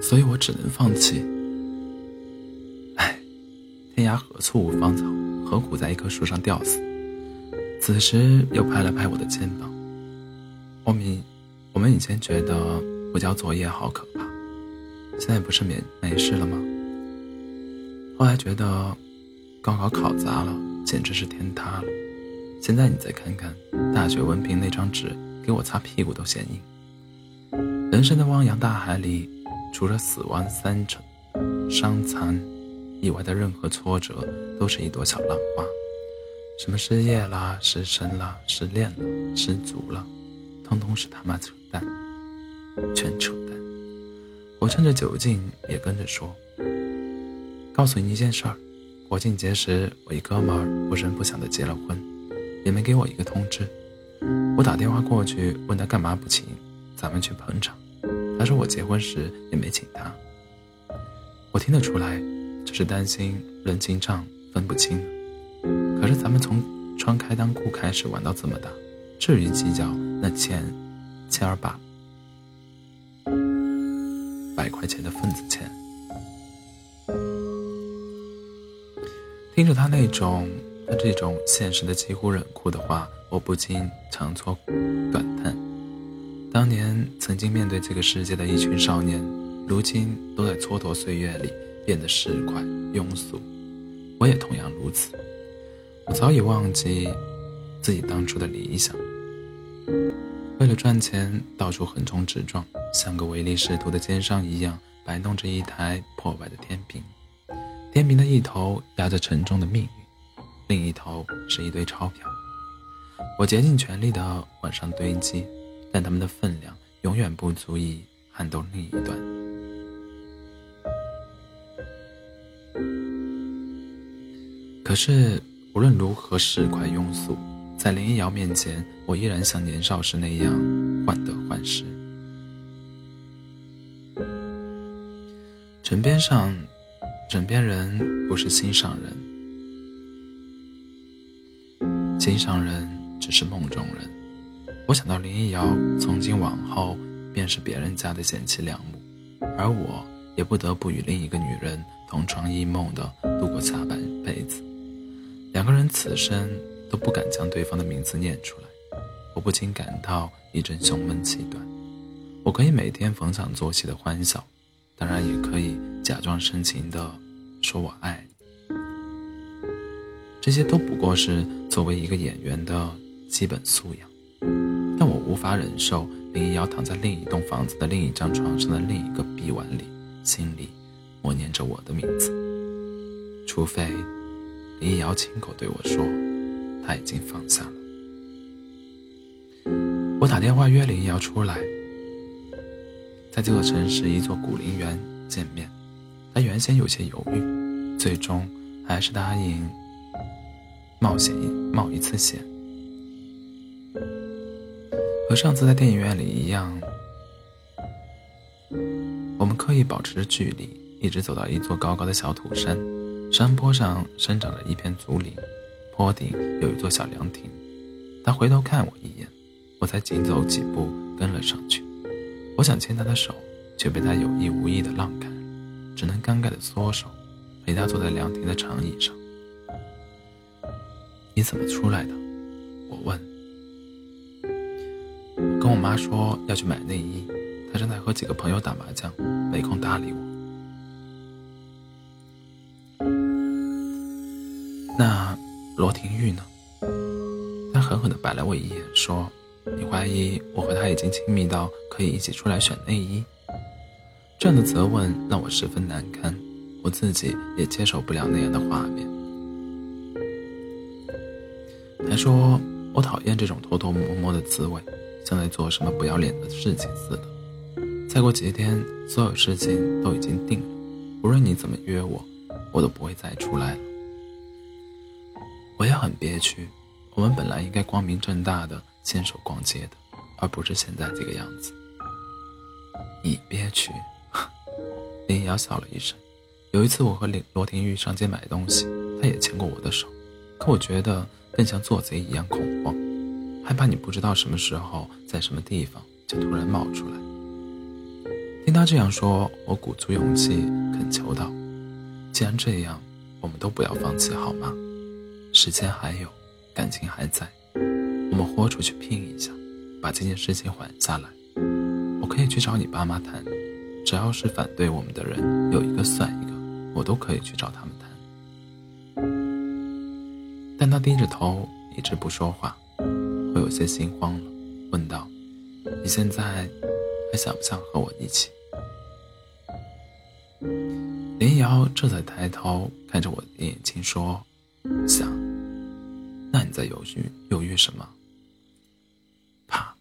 所以我只能放弃。唉，天涯何处无芳草，何苦在一棵树上吊死？此时又拍了拍我的肩膀。我们，我们以前觉得不交作业好可怕，现在不是没没事了吗？后来觉得高考考砸了，简直是天塌了。现在你再看看大学文凭那张纸，给我擦屁股都嫌硬。人生的汪洋大海里，除了死亡三成、伤残以外的任何挫折，都是一朵小浪花。什么失业啦、失身啦、失恋了、失足了，通通是他妈扯淡，全扯淡。我趁着酒劲也跟着说。告诉你一件事儿，国庆节时我一哥们儿不声不响的结了婚，也没给我一个通知。我打电话过去问他干嘛不请，咱们去捧场。他说我结婚时也没请他。我听得出来，只是担心人情账分不清。可是咱们从穿开裆裤开始玩到这么大，至于计较那千千儿八百块钱的份子钱？听着他那种他这种现实的几乎冷酷的话，我不禁长搓短叹。当年曾经面对这个世界的一群少年，如今都在蹉跎岁月里变得市侩庸俗。我也同样如此。我早已忘记自己当初的理想，为了赚钱到处横冲直撞，像个唯利是图的奸商一样摆弄着一台破败的天平。天平的一头压着沉重的命运，另一头是一堆钞票。我竭尽全力地往上堆积，但他们的分量永远不足以撼动另一端。可是无论如何市侩庸俗，在林一瑶面前，我依然像年少时那样患得患失。枕边上。枕边人不是心上人，心上人只是梦中人。我想到林一瑶从今往后便是别人家的贤妻良母，而我也不得不与另一个女人同床异梦的度过下半辈子。两个人此生都不敢将对方的名字念出来，我不禁感到一阵胸闷气短。我可以每天逢场作戏的欢笑。当然也可以假装深情的说我爱你，这些都不过是作为一个演员的基本素养。但我无法忍受林一瑶躺在另一栋房子的另一张床上的另一个臂弯里，心里默念着我的名字。除非林一瑶亲口对我说，他已经放下了。我打电话约林一瑶出来。在这座城市一座古陵园见面，他原先有些犹豫，最终还是答应冒险冒一次险。和上次在电影院里一样，我们刻意保持着距离，一直走到一座高高的小土山，山坡上生长着一片竹林，坡顶有一座小凉亭。他回头看我一眼，我才紧走几步跟了上去。我想牵他的手，却被他有意无意的让开，只能尴尬的缩手，陪他坐在凉亭的长椅上。你怎么出来的？我问。跟我妈说要去买内衣，她正在和几个朋友打麻将，没空搭理我。那罗廷玉呢？他狠狠地白了我一眼，说。你怀疑我和他已经亲密到可以一起出来选内衣？这样的责问让我十分难堪，我自己也接受不了那样的画面。他说我讨厌这种偷偷摸摸的滋味，像在做什么不要脸的事情似的。再过几天，所有事情都已经定了，无论你怎么约我，我都不会再出来了。我也很憋屈，我们本来应该光明正大的。牵手逛街的，而不是现在这个样子。你憋屈。林瑶笑了一声。有一次，我和林罗廷玉上街买东西，他也牵过我的手，可我觉得更像做贼一样恐慌，害怕你不知道什么时候在什么地方就突然冒出来。听他这样说，我鼓足勇气恳求道：“既然这样，我们都不要放弃，好吗？时间还有，感情还在，我们豁出去拼一下，把这件事情缓下来。我可以去找你爸妈谈，只要是反对我们的人有一个算一个，我都可以去找他们谈。”但他低着头一直不说话，我有些心慌了，问道：“你现在还想不想和我一起？”林瑶这才抬头看着我的眼睛说：“想。那你在犹豫犹豫什么？怕？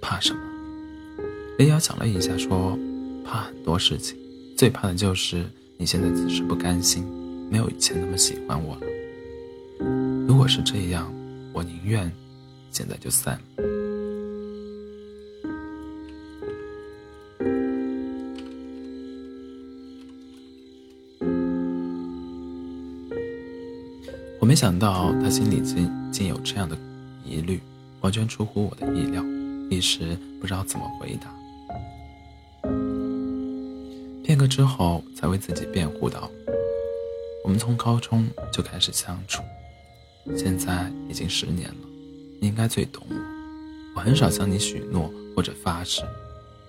怕什么？”林瑶想了一下说：“怕很多事情，最怕的就是你现在只是不甘心，没有以前那么喜欢我了。如果是这样，我宁愿现在就散。”我没想到他心里竟竟有这样的疑虑，完全出乎我的意料，一时不知道怎么回答。片刻之后，才为自己辩护道：“我们从高中就开始相处，现在已经十年了，你应该最懂我。我很少向你许诺或者发誓，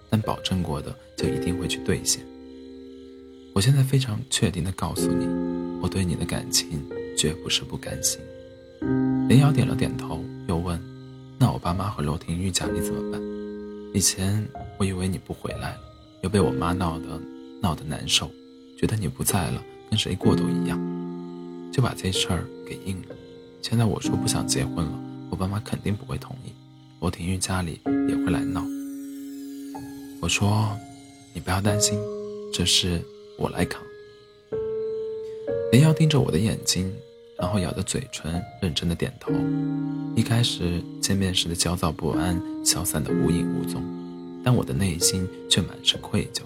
但保证过的就一定会去兑现。我现在非常确定的告诉你，我对你的感情。”绝不是不甘心。林瑶点了点头，又问：“那我爸妈和罗廷玉家里怎么办？以前我以为你不回来了，又被我妈闹得闹得难受，觉得你不在了跟谁过都一样，就把这事儿给应了。现在我说不想结婚了，我爸妈肯定不会同意，罗廷玉家里也会来闹。我说：你不要担心，这事我来扛。”林瑶盯着我的眼睛。然后咬着嘴唇，认真的点头。一开始见面时的焦躁不安消散的无影无踪，但我的内心却满是愧疚。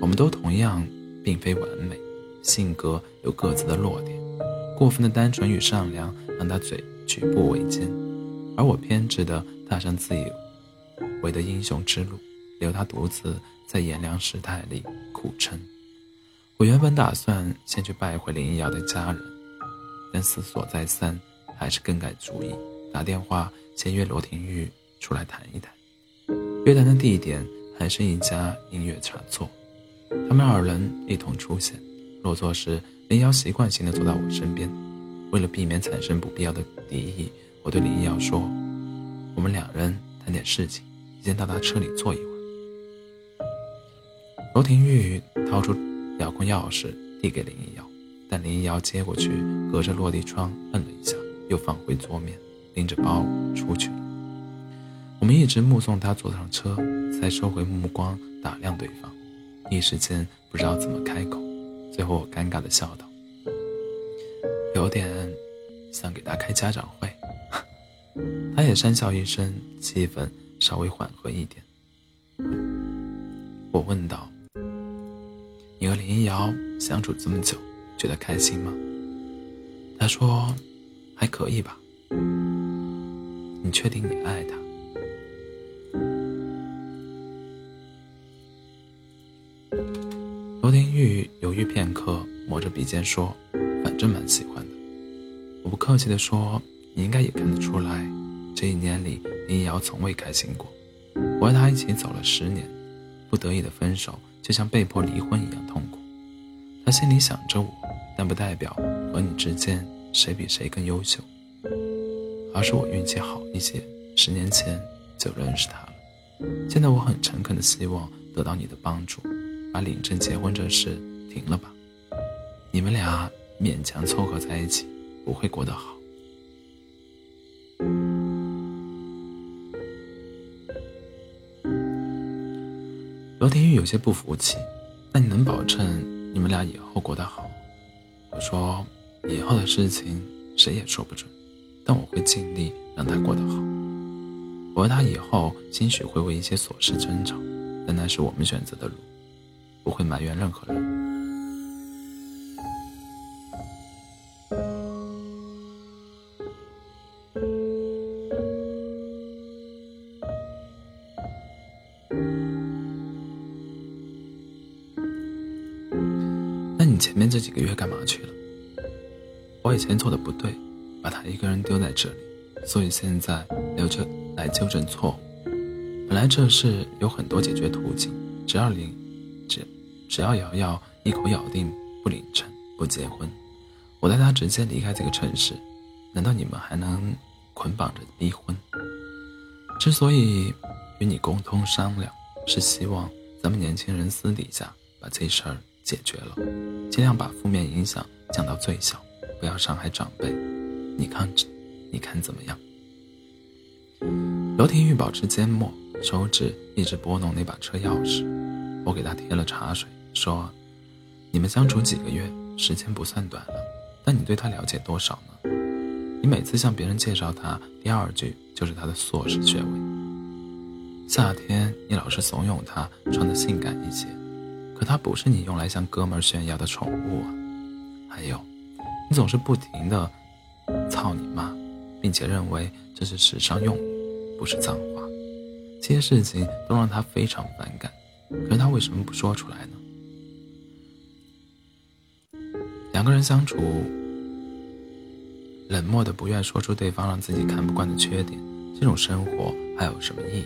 我们都同样并非完美，性格有各自的弱点。过分的单纯与善良让他嘴举步维艰，而我偏执的踏上自以为的英雄之路，留他独自在炎凉世态里苦撑。我原本打算先去拜会林瑶的家人。但思索再三，还是更改主意，打电话先约罗廷玉出来谈一谈。约谈的地点还是一家音乐茶座，他们二人一同出现。落座时，林瑶习惯性的坐在我身边。为了避免产生不必要的敌意，我对林瑶说：“我们两人谈点事情，先到他车里坐一会儿。”罗廷玉掏出遥控钥匙递给林瑶。但林一瑶接过去，隔着落地窗摁了一下，又放回桌面，拎着包出去了。我们一直目送他坐上车，才收回目光打量对方，一时间不知道怎么开口。最后我尴尬的笑道：“有点想给他开家长会。”他也讪笑一声，气氛稍微缓和一点。我问道：“你和林瑶相处这么久？”觉得开心吗？他说：“还可以吧。”你确定你爱他？罗廷玉犹豫片刻，抹着鼻尖说：“反正蛮喜欢的。”不客气地说：“你应该也看得出来，这一年里林瑶从未开心过。我和他一起走了十年，不得已的分手就像被迫离婚一样痛苦。他心里想着我。”但不代表和你之间谁比谁更优秀，而是我运气好一些，十年前就认识他了。现在我很诚恳的希望得到你的帮助，把领证结婚这事停了吧。你们俩勉强凑合在一起，不会过得好。罗天玉有些不服气，那你能保证你们俩以后过得好？我说，以后的事情谁也说不准，但我会尽力让他过得好。我和他以后兴许会为一些琐事争吵，但那是我们选择的路，不会埋怨任何人。前做的不对，把他一个人丢在这里，所以现在留着来纠正错误。本来这事有很多解决途径，只要领，只只要瑶瑶一口咬定不领证、不结婚，我带她直接离开这个城市。难道你们还能捆绑着逼婚？之所以与你沟通商量，是希望咱们年轻人私底下把这事儿解决了，尽量把负面影响降到最小，不要伤害长辈。你看，你看怎么样？罗廷玉保持缄默，手指一直拨弄那把车钥匙。我给他添了茶水，说：“你们相处几个月，时间不算短了，但你对他了解多少呢？”你每次向别人介绍他，第二句就是他的硕士学位。夏天你老是怂恿他穿的性感一些，可他不是你用来向哥们炫耀的宠物啊。还有，你总是不停的操你妈，并且认为这是时尚用语，不是脏话。这些事情都让他非常反感，可是他为什么不说出来呢？两个人相处。冷漠的不愿说出对方让自己看不惯的缺点，这种生活还有什么意义？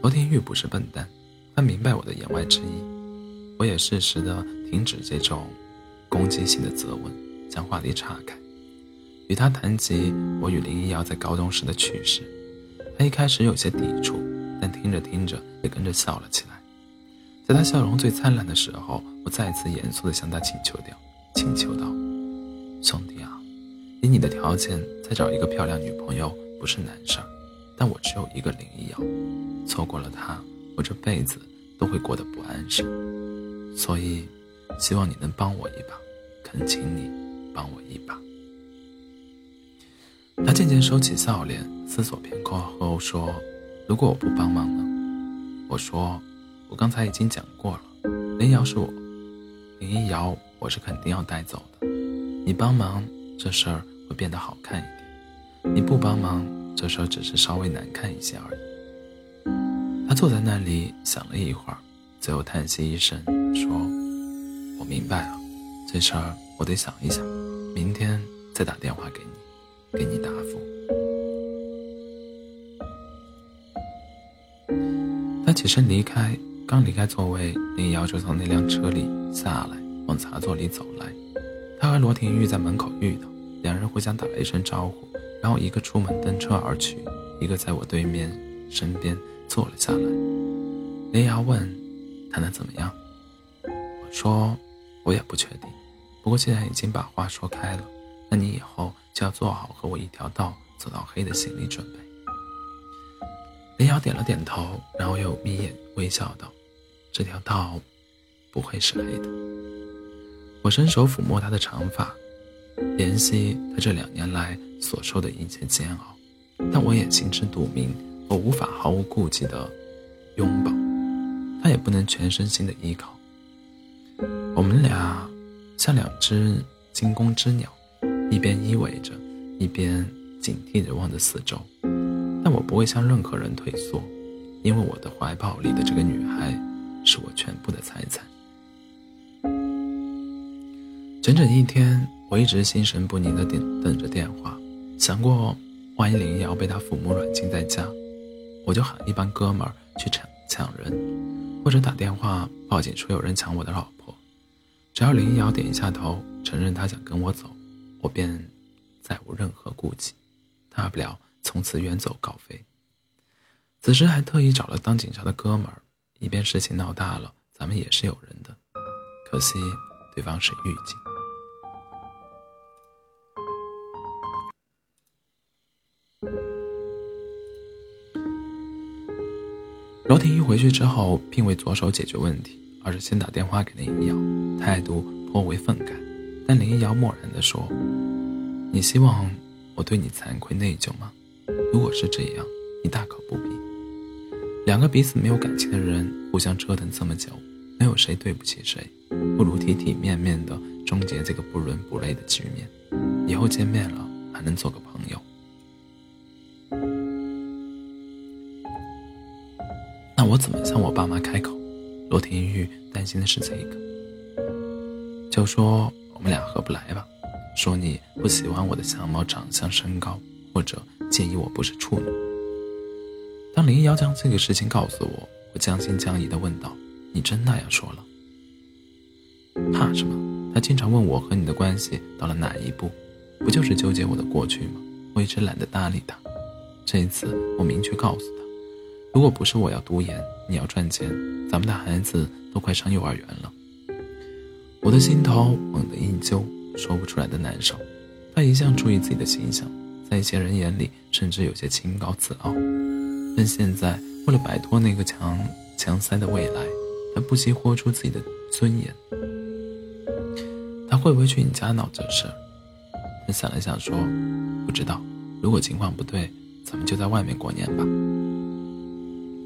罗天玉不是笨蛋，他明白我的言外之意。我也适时的停止这种攻击性的责问，将话题岔开，与他谈及我与林一瑶在高中时的趣事。他一开始有些抵触，但听着听着也跟着笑了起来。在他笑容最灿烂的时候，我再次严肃的向他请求掉，请求道。兄弟啊，以你的条件再找一个漂亮女朋友不是难事儿，但我只有一个林一瑶，错过了她，我这辈子都会过得不安生。所以，希望你能帮我一把，恳请你帮我一把。他渐渐收起笑脸，思索片刻后说：“如果我不帮忙呢？”我说：“我刚才已经讲过了，林瑶是我，林一瑶我是肯定要带走的。”你帮忙，这事儿会变得好看一点；你不帮忙，这事儿只是稍微难看一些而已。他坐在那里想了一会儿，最后叹息一声说：“明白了，这事儿我得想一想，明天再打电话给你，给你答复。”他起身离开，刚离开座位，林瑶就从那辆车里下来，往茶座里走来。他和罗廷玉在门口遇到，两人互相打了一声招呼，然后一个出门登车而去，一个在我对面身边坐了下来。林瑶问：“谈的怎么样？”我说：“我也不确定，不过既然已经把话说开了，那你以后就要做好和我一条道走到黑的心理准备。”林瑶点了点头，然后又眯眼微笑道：“这条道不会是黑的。”我伸手抚摸她的长发，怜惜她这两年来所受的一切煎熬，但我也心知肚明，我无法毫无顾忌的拥抱，她也不能全身心的依靠。我们俩像两只惊弓之鸟，一边依偎着，一边警惕着望着四周。但我不会向任何人退缩，因为我的怀抱里的这个女孩，是我全部的财产。整整一天，我一直心神不宁的等等着电话，想过万一林瑶被他父母软禁在家，我就喊一帮哥们儿去抢抢人，或者打电话报警说有人抢我的老婆。只要林瑶点一下头，承认她想跟我走，我便再无任何顾忌，大不了从此远走高飞。此时还特意找了当警察的哥们儿，以便事情闹大了，咱们也是有人的。可惜对方是狱警。罗婷一回去之后，并未着手解决问题，而是先打电话给林一瑶，态度颇为愤慨。但林一瑶漠然地说：“你希望我对你惭愧内疚吗？如果是这样，你大可不必。两个彼此没有感情的人，互相折腾这么久，没有谁对不起谁，不如体体面面的终结这个不伦不类的局面。以后见面了，还能做个朋友。”那我怎么向我爸妈开口？罗廷玉担心的是这个。就说我们俩合不来吧，说你不喜欢我的相貌、长相、身高，或者介意我不是处女。当林瑶将这个事情告诉我，我将信将疑地问道：“你真那样说了？怕什么？他经常问我和你的关系到了哪一步，不就是纠结我的过去吗？我一直懒得搭理他。这一次，我明确告诉他，如果不是我要读研，你要赚钱，咱们的孩子都快上幼儿园了。”我的心头猛地一揪，说不出来的难受。他一向注意自己的形象，在一些人眼里甚至有些清高自傲。但现在为了摆脱那个强强塞的未来，他不惜豁出自己的尊严。他会不会去你家闹这事？他想了想说：“不知道。如果情况不对，咱们就在外面过年吧。”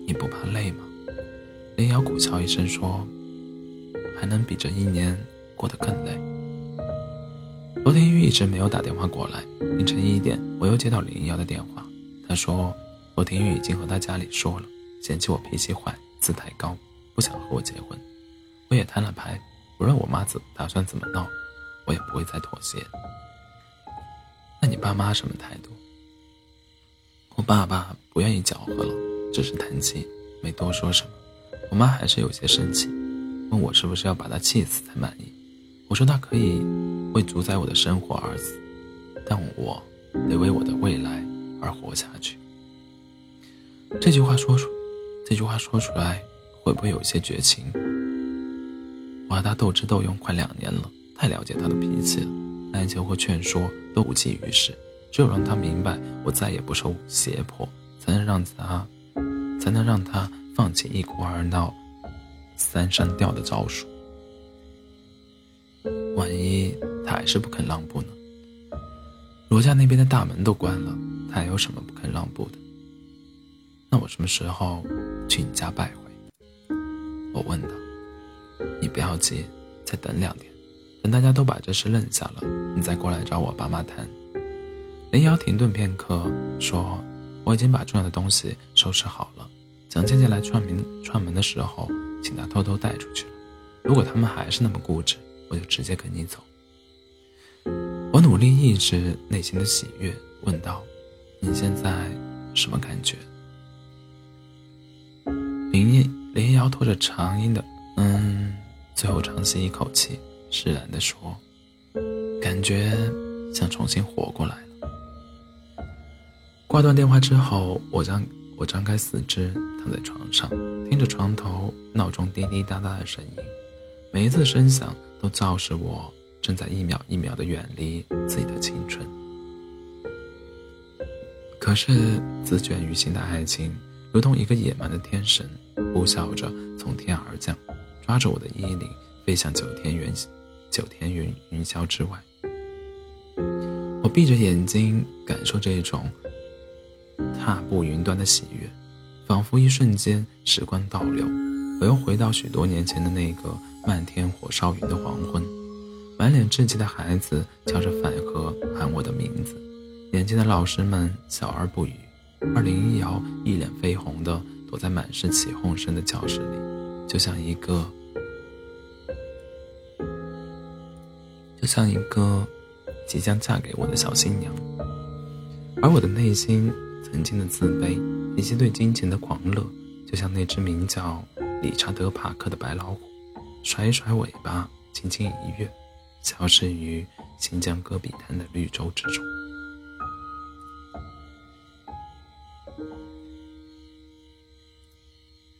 你不怕累吗？林瑶苦笑一声说。还能比这一年过得更累。罗天宇一直没有打电话过来。凌晨一点，我又接到林瑶的电话，他说罗天宇已经和他家里说了，嫌弃我脾气坏、姿态高，不想和我结婚。我也摊了牌，无论我妈怎打算怎么闹，我也不会再妥协。那你爸妈什么态度？我爸爸不愿意搅和了，只是叹气，没多说什么。我妈还是有些生气。问我是不是要把她气死才满意？我说她可以为主宰我的生活而死，但我得为我的未来而活下去。这句话说出，这句话说出来会不会有些绝情？我和他斗智斗勇快两年了，太了解他的脾气了，哀求和劝说都无济于事。只有让他明白我再也不受胁迫，才能让他，才能让他放弃一哭二闹。三上吊的招数，万一他还是不肯让步呢？罗家那边的大门都关了，他还有什么不肯让步的？那我什么时候去你家拜会？我问道。你不要急，再等两天，等大家都把这事认下了，你再过来找我爸妈谈。林瑶停顿片刻，说：“我已经把重要的东西收拾好了，蒋倩倩来串门串门的时候。”请他偷偷带出去了。如果他们还是那么固执，我就直接跟你走。我努力抑制内心的喜悦，问道：“你现在什么感觉？”林林瑶拖着长音的“嗯”，最后长吸一口气，释然地说：“感觉像重新活过来了。”挂断电话之后，我将。我张开四肢，躺在床上，听着床头闹钟滴滴答答的声音，每一次声响都昭示我正在一秒一秒地远离自己的青春。可是，自卷于心的爱情，如同一个野蛮的天神，呼啸着从天而降，抓着我的衣领，飞向九天云九天云云霄之外。我闭着眼睛，感受这种。踏步云端的喜悦，仿佛一瞬间时光倒流，我又回到许多年前的那个漫天火烧云的黄昏。满脸稚气的孩子敲着饭盒喊我的名字，年轻的老师们笑而不语，而林一瑶一脸绯红的躲在满是起哄声的教室里，就像一个，就像一个即将嫁给我的小新娘，而我的内心。曾经的自卑以及对金钱的狂热，就像那只名叫理查德·帕克的白老虎，甩一甩尾巴，轻轻一跃，消失于新疆戈壁滩的绿洲之中。